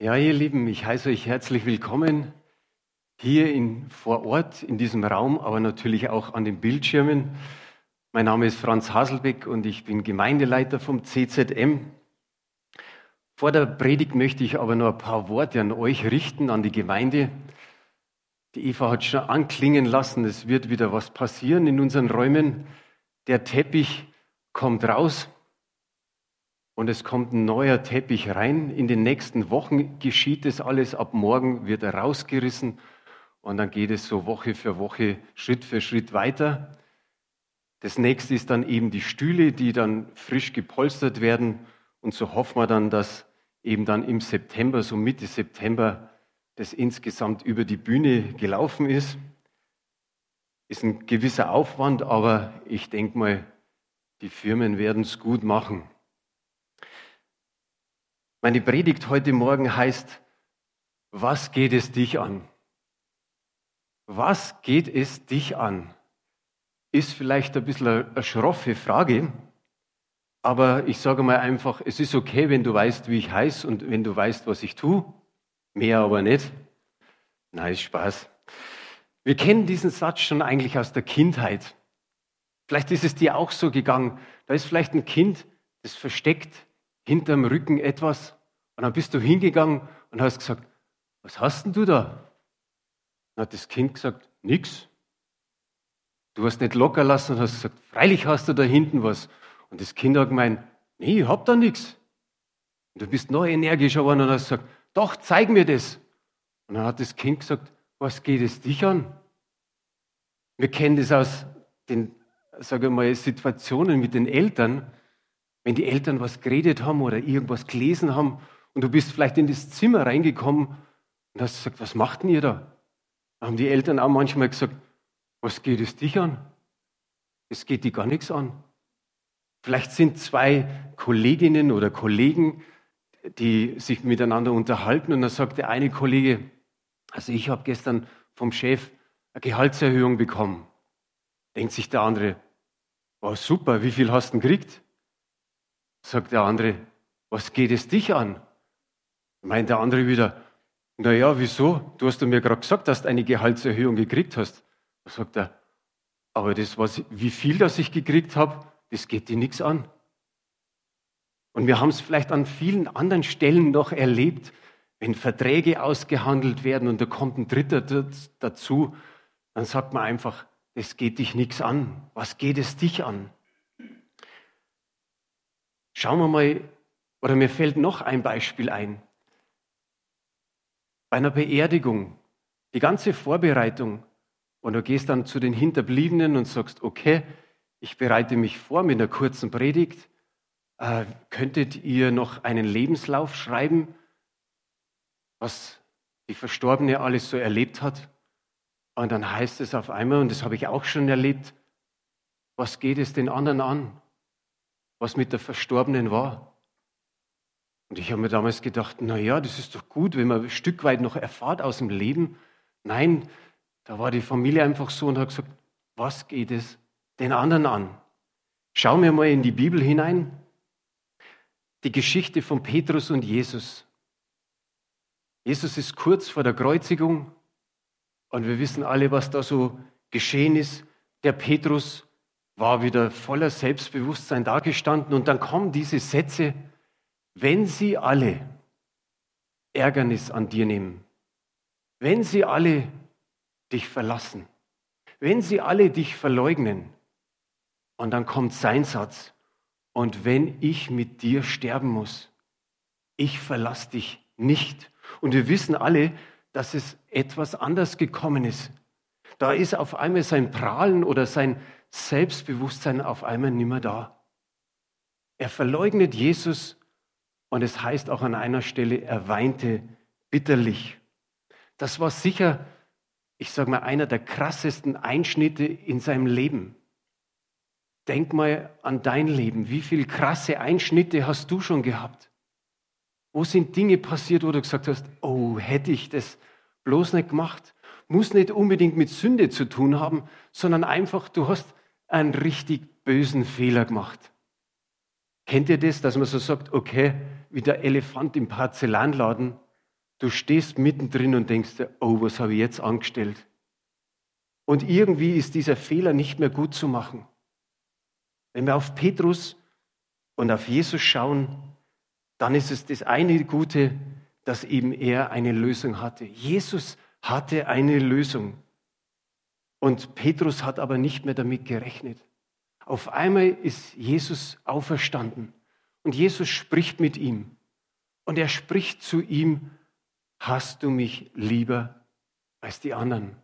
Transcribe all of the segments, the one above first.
Ja, ihr Lieben, ich heiße euch herzlich willkommen hier in, vor Ort in diesem Raum, aber natürlich auch an den Bildschirmen. Mein Name ist Franz Haselbeck und ich bin Gemeindeleiter vom CZM. Vor der Predigt möchte ich aber nur ein paar Worte an euch richten, an die Gemeinde. Die Eva hat schon anklingen lassen, es wird wieder was passieren in unseren Räumen. Der Teppich kommt raus und es kommt ein neuer Teppich rein. In den nächsten Wochen geschieht es alles. Ab morgen wird er rausgerissen und dann geht es so Woche für Woche, Schritt für Schritt weiter. Das nächste ist dann eben die Stühle, die dann frisch gepolstert werden. Und so hoffen wir dann, dass eben dann im September, so Mitte September, das insgesamt über die Bühne gelaufen ist. Ist ein gewisser Aufwand, aber ich denke mal, die Firmen werden es gut machen. Meine Predigt heute Morgen heißt, was geht es dich an? Was geht es dich an? Ist vielleicht ein bisschen eine schroffe Frage, aber ich sage mal einfach, es ist okay, wenn du weißt, wie ich heiße und wenn du weißt, was ich tue. Mehr aber nicht. Ist Spaß. Wir kennen diesen Satz schon eigentlich aus der Kindheit. Vielleicht ist es dir auch so gegangen. Da ist vielleicht ein Kind, das versteckt hinterm Rücken etwas. Und dann bist du hingegangen und hast gesagt, was hast denn du da? Dann hat das Kind gesagt, nix. Du hast nicht locker lassen und hast gesagt, freilich hast du da hinten was. Und das Kind hat gemeint, nee, ich hab da nichts. Und du bist noch energischer geworden und hast gesagt, doch, zeig mir das. Und dann hat das Kind gesagt, was geht es dich an? Wir kennen das aus den, sage mal, Situationen mit den Eltern, wenn die Eltern was geredet haben oder irgendwas gelesen haben und du bist vielleicht in das Zimmer reingekommen und hast gesagt, was macht denn ihr da? Da haben die Eltern auch manchmal gesagt, was geht es dich an? Es geht dir gar nichts an. Vielleicht sind zwei Kolleginnen oder Kollegen, die sich miteinander unterhalten und dann sagt der eine Kollege, also ich habe gestern vom Chef eine Gehaltserhöhung bekommen. Denkt sich der andere, oh super, wie viel hast du denn gekriegt? Sagt der andere, was geht es dich an? Meint der andere wieder, na ja, wieso? Du hast mir gerade gesagt, dass du eine Gehaltserhöhung gekriegt hast. Da sagt er, aber das, was, wie viel das ich gekriegt habe, das geht dir nichts an. Und wir haben es vielleicht an vielen anderen Stellen noch erlebt, wenn Verträge ausgehandelt werden und da kommt ein Dritter dazu, dann sagt man einfach, es geht dich nichts an. Was geht es dich an? Schauen wir mal, oder mir fällt noch ein Beispiel ein. Bei einer Beerdigung, die ganze Vorbereitung, und du gehst dann zu den Hinterbliebenen und sagst, okay, ich bereite mich vor mit einer kurzen Predigt. Äh, könntet ihr noch einen Lebenslauf schreiben, was die Verstorbene alles so erlebt hat? Und dann heißt es auf einmal, und das habe ich auch schon erlebt, was geht es den anderen an, was mit der Verstorbenen war? Und ich habe mir damals gedacht, na ja, das ist doch gut, wenn man ein Stück weit noch erfahrt aus dem Leben. Nein, da war die Familie einfach so und hat gesagt, was geht es den anderen an? Schauen wir mal in die Bibel hinein. Die Geschichte von Petrus und Jesus. Jesus ist kurz vor der Kreuzigung und wir wissen alle, was da so geschehen ist. Der Petrus war wieder voller Selbstbewusstsein dagestanden und dann kommen diese Sätze, wenn sie alle Ärgernis an dir nehmen, wenn sie alle dich verlassen, wenn sie alle dich verleugnen, und dann kommt sein Satz, und wenn ich mit dir sterben muss, ich verlasse dich nicht. Und wir wissen alle, dass es etwas anders gekommen ist. Da ist auf einmal sein Prahlen oder sein Selbstbewusstsein auf einmal nimmer da. Er verleugnet Jesus und es heißt auch an einer Stelle, er weinte bitterlich. Das war sicher, ich sage mal, einer der krassesten Einschnitte in seinem Leben. Denk mal an dein Leben. Wie viele krasse Einschnitte hast du schon gehabt? Wo sind Dinge passiert, wo du gesagt hast, oh, hätte ich das bloß nicht gemacht? Muss nicht unbedingt mit Sünde zu tun haben, sondern einfach, du hast einen richtig bösen Fehler gemacht. Kennt ihr das, dass man so sagt, okay, wie der Elefant im Porzellanladen, du stehst mittendrin und denkst dir, oh, was habe ich jetzt angestellt? Und irgendwie ist dieser Fehler nicht mehr gut zu machen. Wenn wir auf Petrus und auf Jesus schauen, dann ist es das eine Gute, dass eben er eine Lösung hatte. Jesus hatte eine Lösung. Und Petrus hat aber nicht mehr damit gerechnet. Auf einmal ist Jesus auferstanden und Jesus spricht mit ihm. Und er spricht zu ihm, hast du mich lieber als die anderen?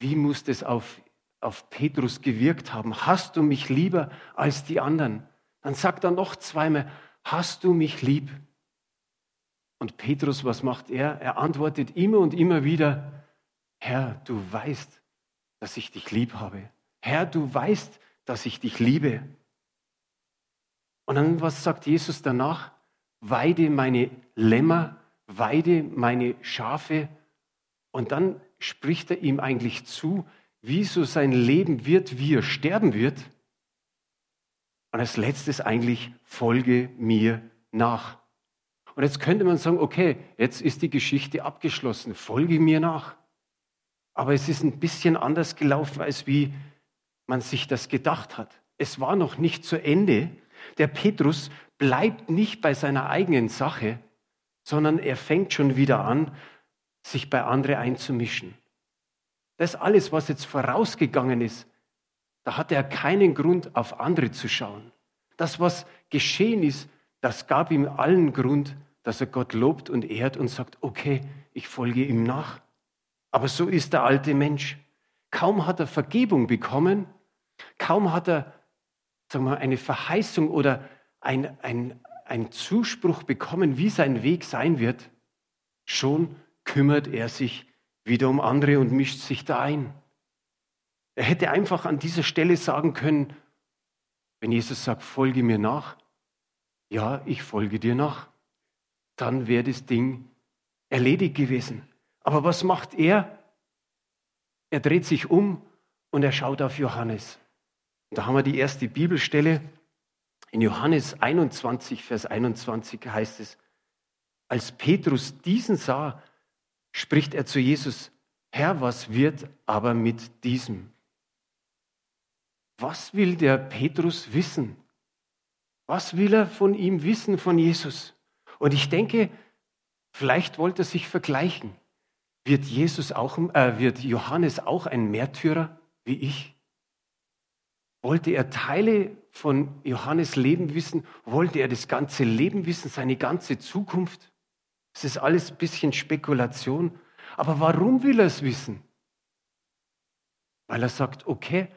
Wie muss das auf, auf Petrus gewirkt haben? Hast du mich lieber als die anderen? Dann sagt er noch zweimal, hast du mich lieb? Und Petrus, was macht er? Er antwortet immer und immer wieder, Herr, du weißt, dass ich dich lieb habe. Herr, du weißt, dass ich dich liebe. Und dann, was sagt Jesus danach? Weide meine Lämmer, weide meine Schafe. Und dann spricht er ihm eigentlich zu, wie so sein Leben wird, wie er sterben wird. Und als letztes eigentlich, folge mir nach. Und jetzt könnte man sagen, okay, jetzt ist die Geschichte abgeschlossen, folge mir nach. Aber es ist ein bisschen anders gelaufen, als wie man sich das gedacht hat. Es war noch nicht zu Ende. Der Petrus bleibt nicht bei seiner eigenen Sache, sondern er fängt schon wieder an, sich bei anderen einzumischen. Das alles, was jetzt vorausgegangen ist, da hat er keinen Grund, auf andere zu schauen. Das, was geschehen ist, das gab ihm allen Grund, dass er Gott lobt und ehrt und sagt, okay, ich folge ihm nach. Aber so ist der alte Mensch. Kaum hat er Vergebung bekommen, kaum hat er sagen wir, eine Verheißung oder ein, ein, ein Zuspruch bekommen, wie sein Weg sein wird, schon kümmert er sich wieder um andere und mischt sich da ein. Er hätte einfach an dieser Stelle sagen können, wenn Jesus sagt, folge mir nach, ja, ich folge dir nach, dann wäre das Ding erledigt gewesen. Aber was macht er? Er dreht sich um und er schaut auf Johannes. Da haben wir die erste Bibelstelle. In Johannes 21, Vers 21 heißt es, als Petrus diesen sah, spricht er zu Jesus, Herr, was wird aber mit diesem? Was will der Petrus wissen? Was will er von ihm wissen, von Jesus? Und ich denke, vielleicht wollte er sich vergleichen. Wird, Jesus auch, äh, wird Johannes auch ein Märtyrer wie ich? Wollte er Teile von Johannes Leben wissen? Wollte er das ganze Leben wissen, seine ganze Zukunft? Es ist alles ein bisschen Spekulation. Aber warum will er es wissen? Weil er sagt, okay,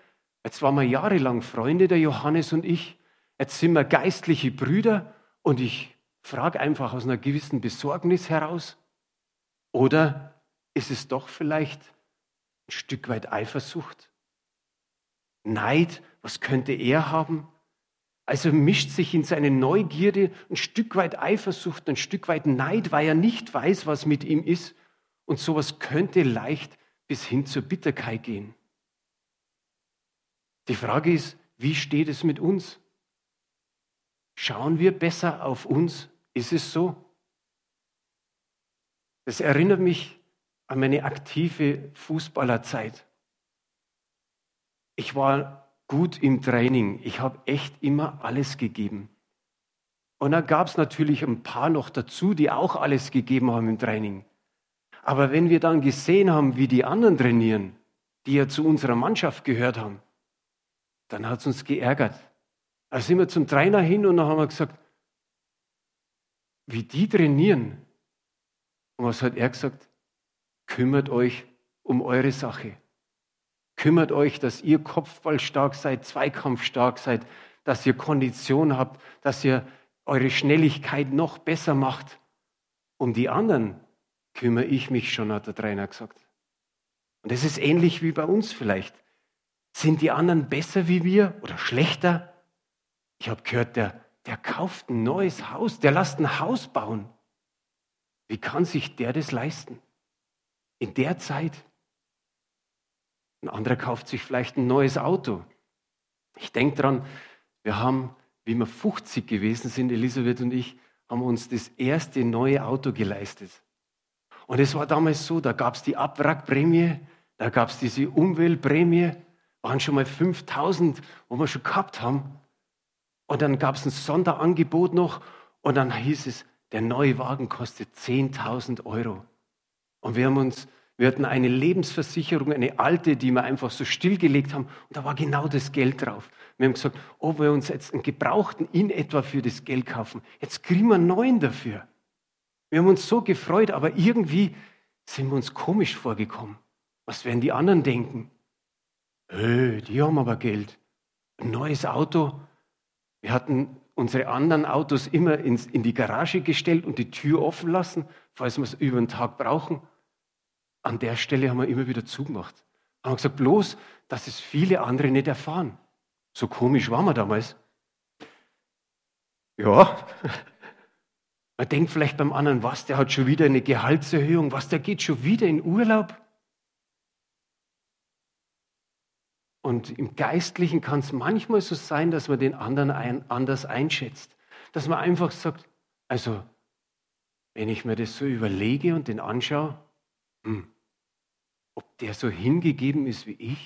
jetzt waren wir jahrelang Freunde, der Johannes und ich. Jetzt sind wir geistliche Brüder und ich frage einfach aus einer gewissen Besorgnis heraus. Oder ist es doch vielleicht ein Stück weit Eifersucht? Neid, was könnte er haben? Also mischt sich in seine Neugierde ein Stück weit Eifersucht, ein Stück weit Neid, weil er nicht weiß, was mit ihm ist. Und sowas könnte leicht bis hin zur Bitterkeit gehen. Die Frage ist, wie steht es mit uns? Schauen wir besser auf uns? Ist es so? Das erinnert mich an meine aktive Fußballerzeit. Ich war gut im Training. Ich habe echt immer alles gegeben. Und dann gab es natürlich ein paar noch dazu, die auch alles gegeben haben im Training. Aber wenn wir dann gesehen haben, wie die anderen trainieren, die ja zu unserer Mannschaft gehört haben, dann hat es uns geärgert. Also sind wir zum Trainer hin und dann haben wir gesagt, wie die trainieren. Und was hat er gesagt? Kümmert euch um eure Sache. Kümmert euch, dass ihr kopfballstark seid, zweikampfstark seid, dass ihr Kondition habt, dass ihr eure Schnelligkeit noch besser macht. Um die anderen kümmere ich mich schon, hat der Trainer gesagt. Und es ist ähnlich wie bei uns vielleicht. Sind die anderen besser wie wir oder schlechter? Ich habe gehört, der, der kauft ein neues Haus, der lässt ein Haus bauen. Wie kann sich der das leisten? In der Zeit. Ein anderer kauft sich vielleicht ein neues Auto. Ich denke dran, wir haben, wie wir 50 gewesen sind, Elisabeth und ich, haben uns das erste neue Auto geleistet. Und es war damals so, da gab es die Abwrackprämie, da gab es diese Umweltprämie, waren schon mal 5000, wo wir schon gehabt haben. Und dann gab es ein Sonderangebot noch und dann hieß es, der neue Wagen kostet 10.000 Euro. Und wir haben uns, wir hatten eine Lebensversicherung, eine alte, die wir einfach so stillgelegt haben. Und da war genau das Geld drauf. Wir haben gesagt, ob wir uns jetzt einen Gebrauchten in etwa für das Geld kaufen. Jetzt kriegen wir einen neuen dafür. Wir haben uns so gefreut, aber irgendwie sind wir uns komisch vorgekommen. Was werden die anderen denken? Öh, die haben aber Geld. Ein neues Auto. Wir hatten unsere anderen Autos immer ins, in die Garage gestellt und die Tür offen lassen, falls wir es über den Tag brauchen. An der Stelle haben wir immer wieder zugemacht. Haben gesagt, bloß, dass es viele andere nicht erfahren. So komisch waren wir damals. Ja, man denkt vielleicht beim anderen, was, der hat schon wieder eine Gehaltserhöhung, was, der geht schon wieder in Urlaub. Und im Geistlichen kann es manchmal so sein, dass man den anderen ein, anders einschätzt. Dass man einfach sagt, also wenn ich mir das so überlege und den anschaue, hm, ob der so hingegeben ist wie ich.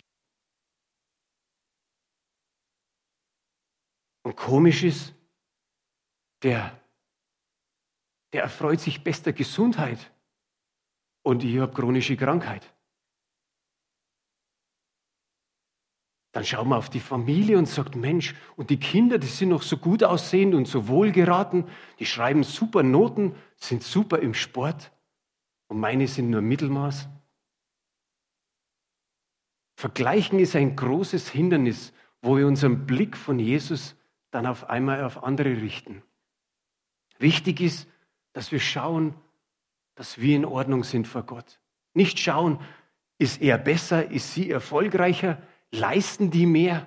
Und komisch ist, der, der erfreut sich bester Gesundheit und ich habe chronische Krankheit. Dann schaut man auf die Familie und sagt, Mensch, und die Kinder, die sind noch so gut aussehend und so wohlgeraten, die schreiben super Noten, sind super im Sport und meine sind nur Mittelmaß. Vergleichen ist ein großes Hindernis, wo wir unseren Blick von Jesus dann auf einmal auf andere richten. Wichtig ist, dass wir schauen, dass wir in Ordnung sind vor Gott. Nicht schauen, ist er besser, ist sie erfolgreicher, leisten die mehr?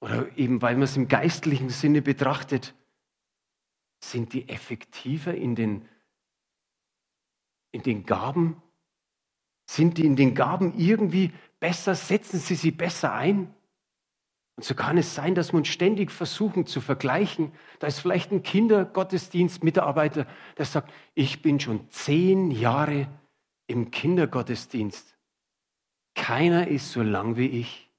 Oder eben, weil man es im geistlichen Sinne betrachtet, sind die effektiver in den, in den Gaben? Sind die in den Gaben irgendwie besser? Setzen sie sie besser ein? Und so kann es sein, dass wir uns ständig versuchen zu vergleichen. Da ist vielleicht ein Kindergottesdienstmitarbeiter, der sagt, ich bin schon zehn Jahre im Kindergottesdienst. Keiner ist so lang wie ich.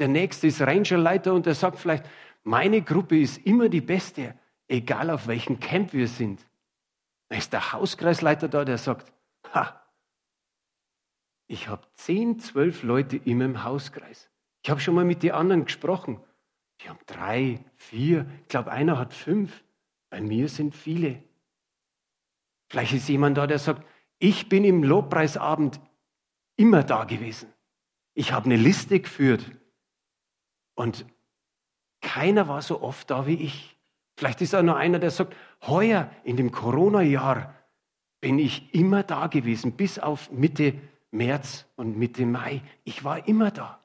Der nächste ist Rangerleiter und der sagt vielleicht, meine Gruppe ist immer die beste, egal auf welchem Camp wir sind. Da ist der Hauskreisleiter da, der sagt, ha, ich habe zehn, zwölf Leute immer im Hauskreis. Ich habe schon mal mit den anderen gesprochen. Die haben drei, vier, ich glaube, einer hat fünf. Bei mir sind viele. Vielleicht ist jemand da, der sagt, ich bin im Lobpreisabend immer da gewesen. Ich habe eine Liste geführt und keiner war so oft da wie ich. Vielleicht ist auch nur einer, der sagt, heuer in dem Corona-Jahr bin ich immer da gewesen, bis auf Mitte März und Mitte Mai. Ich war immer da.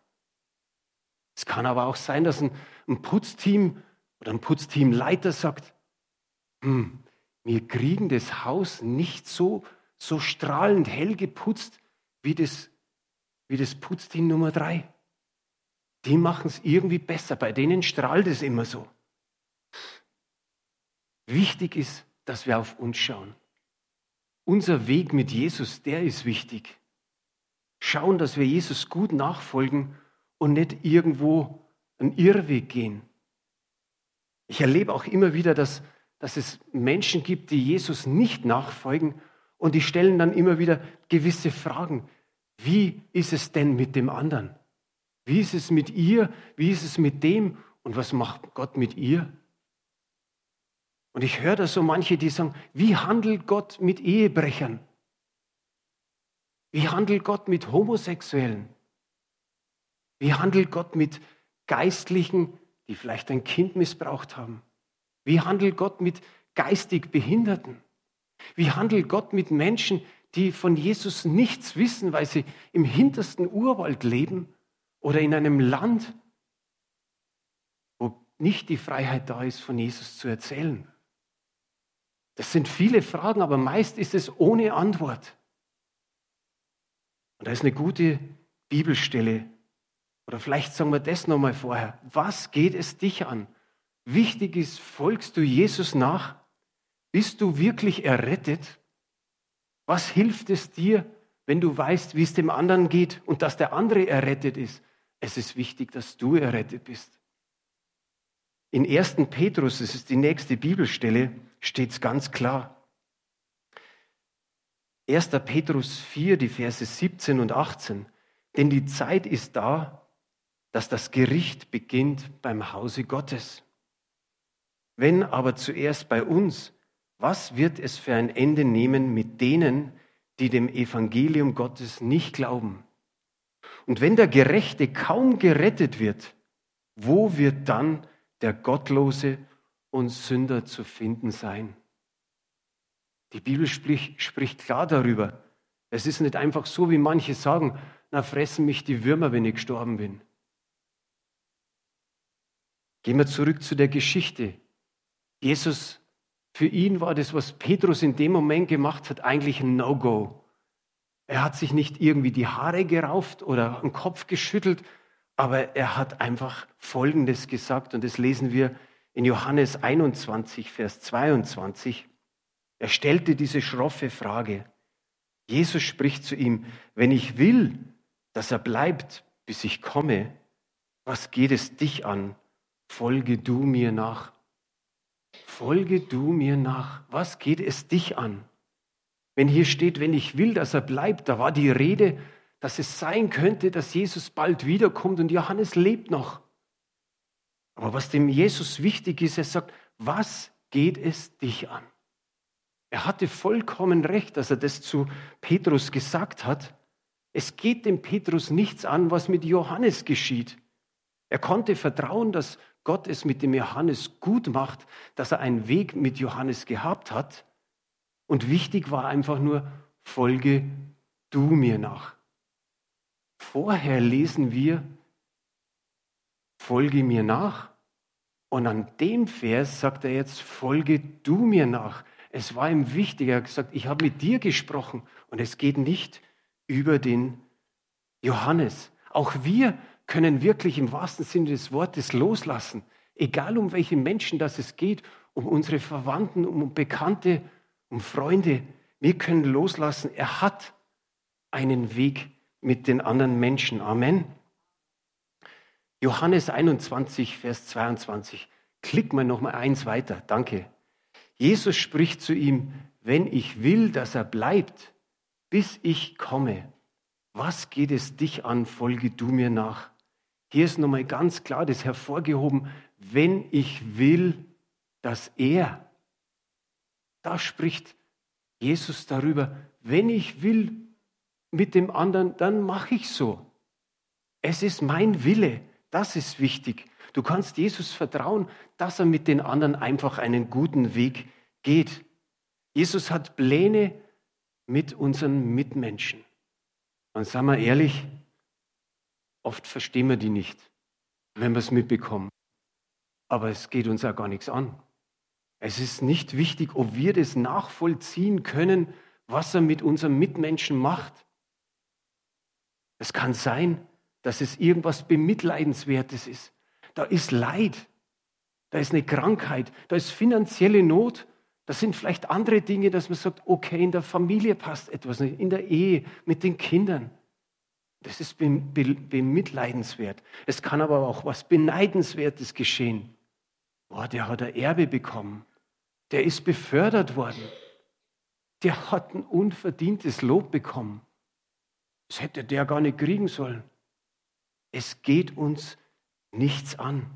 Es kann aber auch sein, dass ein, ein Putzteam oder ein Putzteamleiter sagt, hm, wir kriegen das Haus nicht so, so strahlend hell geputzt wie das, wie das Putzteam Nummer drei. Die machen es irgendwie besser. Bei denen strahlt es immer so. Wichtig ist, dass wir auf uns schauen. Unser Weg mit Jesus, der ist wichtig. Schauen, dass wir Jesus gut nachfolgen und nicht irgendwo einen Irrweg gehen. Ich erlebe auch immer wieder, dass, dass es Menschen gibt, die Jesus nicht nachfolgen und die stellen dann immer wieder gewisse Fragen. Wie ist es denn mit dem anderen? Wie ist es mit ihr? Wie ist es mit dem? Und was macht Gott mit ihr? Und ich höre da so manche, die sagen, wie handelt Gott mit Ehebrechern? Wie handelt Gott mit Homosexuellen? Wie handelt Gott mit Geistlichen, die vielleicht ein Kind missbraucht haben? Wie handelt Gott mit geistig Behinderten? Wie handelt Gott mit Menschen, die von Jesus nichts wissen, weil sie im hintersten Urwald leben oder in einem Land, wo nicht die Freiheit da ist, von Jesus zu erzählen? Das sind viele Fragen, aber meist ist es ohne Antwort. Und da ist eine gute Bibelstelle, oder vielleicht sagen wir das nochmal vorher. Was geht es dich an? Wichtig ist, folgst du Jesus nach? Bist du wirklich errettet? Was hilft es dir, wenn du weißt, wie es dem anderen geht und dass der andere errettet ist? Es ist wichtig, dass du errettet bist. In 1. Petrus, das ist die nächste Bibelstelle, steht es ganz klar. 1. Petrus 4, die Verse 17 und 18. Denn die Zeit ist da, dass das Gericht beginnt beim Hause Gottes. Wenn aber zuerst bei uns, was wird es für ein Ende nehmen mit denen, die dem Evangelium Gottes nicht glauben? Und wenn der Gerechte kaum gerettet wird, wo wird dann der Gottlose und Sünder zu finden sein? Die Bibel spricht, spricht klar darüber. Es ist nicht einfach so, wie manche sagen, na fressen mich die Würmer, wenn ich gestorben bin. Gehen wir zurück zu der Geschichte. Jesus, für ihn war das, was Petrus in dem Moment gemacht hat, eigentlich ein No-Go. Er hat sich nicht irgendwie die Haare gerauft oder den Kopf geschüttelt, aber er hat einfach Folgendes gesagt und das lesen wir in Johannes 21, Vers 22. Er stellte diese schroffe Frage. Jesus spricht zu ihm, wenn ich will, dass er bleibt, bis ich komme, was geht es dich an? Folge du mir nach. Folge du mir nach. Was geht es dich an? Wenn hier steht, wenn ich will, dass er bleibt, da war die Rede, dass es sein könnte, dass Jesus bald wiederkommt und Johannes lebt noch. Aber was dem Jesus wichtig ist, er sagt, was geht es dich an? Er hatte vollkommen recht, dass er das zu Petrus gesagt hat. Es geht dem Petrus nichts an, was mit Johannes geschieht. Er konnte vertrauen, dass Gott es mit dem Johannes gut macht, dass er einen Weg mit Johannes gehabt hat. Und wichtig war einfach nur, folge du mir nach. Vorher lesen wir, folge mir nach. Und an dem Vers sagt er jetzt, folge du mir nach. Es war ihm wichtig. Er hat gesagt, ich habe mit dir gesprochen und es geht nicht über den Johannes. Auch wir können wirklich im wahrsten Sinne des Wortes loslassen. Egal um welche Menschen das es geht, um unsere Verwandten, um Bekannte, um Freunde. Wir können loslassen. Er hat einen Weg mit den anderen Menschen. Amen. Johannes 21, Vers 22. Klick mal noch mal eins weiter. Danke. Jesus spricht zu ihm, wenn ich will, dass er bleibt, bis ich komme, was geht es dich an, folge du mir nach. Hier ist nochmal ganz klar das hervorgehoben, wenn ich will, dass er, da spricht Jesus darüber, wenn ich will mit dem anderen, dann mache ich so. Es ist mein Wille, das ist wichtig. Du kannst Jesus vertrauen, dass er mit den anderen einfach einen guten Weg geht. Jesus hat Pläne mit unseren Mitmenschen. Und sagen wir ehrlich, oft verstehen wir die nicht, wenn wir es mitbekommen. Aber es geht uns ja gar nichts an. Es ist nicht wichtig, ob wir das nachvollziehen können, was er mit unseren Mitmenschen macht. Es kann sein, dass es irgendwas Bemitleidenswertes ist. Da ist Leid, da ist eine Krankheit, da ist finanzielle Not, das sind vielleicht andere Dinge, dass man sagt, okay, in der Familie passt etwas nicht, in der Ehe, mit den Kindern. Das ist bemitleidenswert. Es kann aber auch was Beneidenswertes geschehen. Boah, der hat ein Erbe bekommen. Der ist befördert worden. Der hat ein unverdientes Lob bekommen. Das hätte der gar nicht kriegen sollen. Es geht uns nichts an.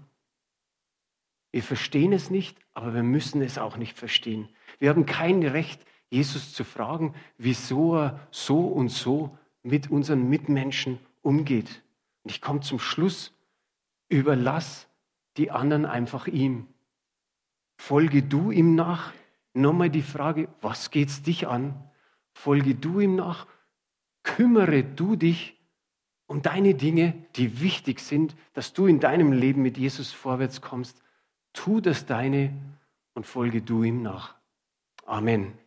Wir verstehen es nicht, aber wir müssen es auch nicht verstehen. Wir haben kein Recht, Jesus zu fragen, wieso er so und so mit unseren Mitmenschen umgeht. Und ich komme zum Schluss, überlass die anderen einfach ihm. Folge du ihm nach. Nochmal die Frage, was geht's dich an? Folge du ihm nach. Kümmere du dich um deine Dinge, die wichtig sind, dass du in deinem Leben mit Jesus vorwärts kommst tu das Deine und folge du ihm nach. Amen.